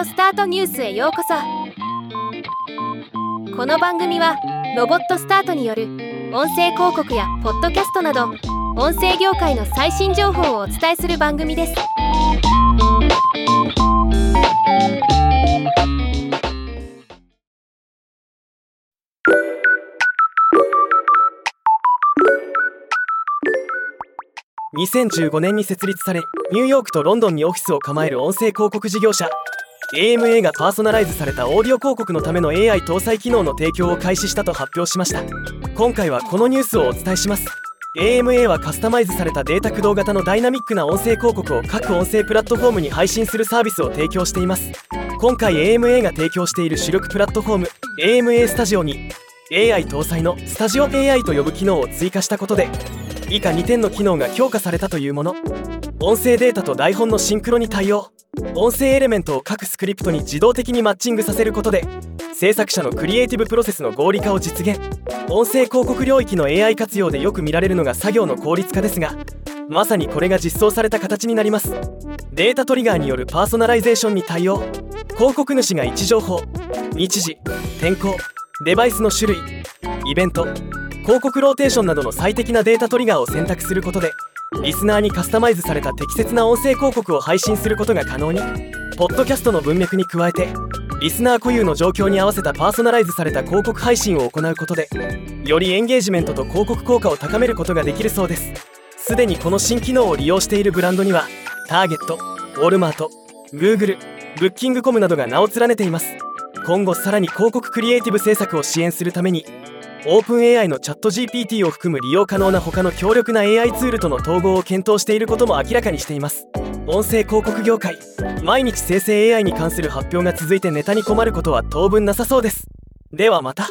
オスタートニュースへようこそ。この番組はロボットスタートによる音声広告やポッドキャストなど音声業界の最新情報をお伝えする番組です。2015年に設立されニューヨークとロンドンにオフィスを構える音声広告事業者。AMA がパーソナライズされたオーディオ広告のための AI 搭載機能の提供を開始したと発表しました。今回はこのニュースをお伝えします。AMA はカスタマイズされたデータ駆動型のダイナミックな音声広告を各音声プラットフォームに配信するサービスを提供しています。今回 AMA が提供している主力プラットフォーム AMA スタジオに AI 搭載のスタジオ AI と呼ぶ機能を追加したことで以下2点の機能が強化されたというもの。音声データと台本のシンクロに対応。音声エレメントを各スクリプトに自動的にマッチングさせることで制作者のクリエイティブプロセスの合理化を実現。音声広告領域の AI 活用でよく見られるのが作業の効率化ですがまさにこれが実装された形になります。データトリガーによるパーソナライゼーションに対応。広告主が位置情報。日時。天候。デバイスの種類。イベント。広告ローテーションなどの最適なデータトリガーを選択することでリスナーにカスタマイズされた適切な音声広告を配信することが可能に。ポッドキャストの文脈に加えてリスナー固有の状況に合わせたパーソナライズされた広告配信を行うことでよりエンゲージメントと広告効果を高めることができるそうです。すでにこの新機能を利用しているブランドにはターゲットウォルマート Google ブッキングコムなどが名を連ねています。今後さらに広告クリエイティブ制作を支援するためにオープン AI のチャット GPT を含む利用可能な他の強力な AI ツールとの統合を検討していることも明らかにしています。音声広告業界毎日生成 AI に関する発表が続いてネタに困ることは当分なさそうです。ではまた。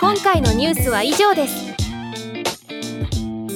今回のニュースは以上です。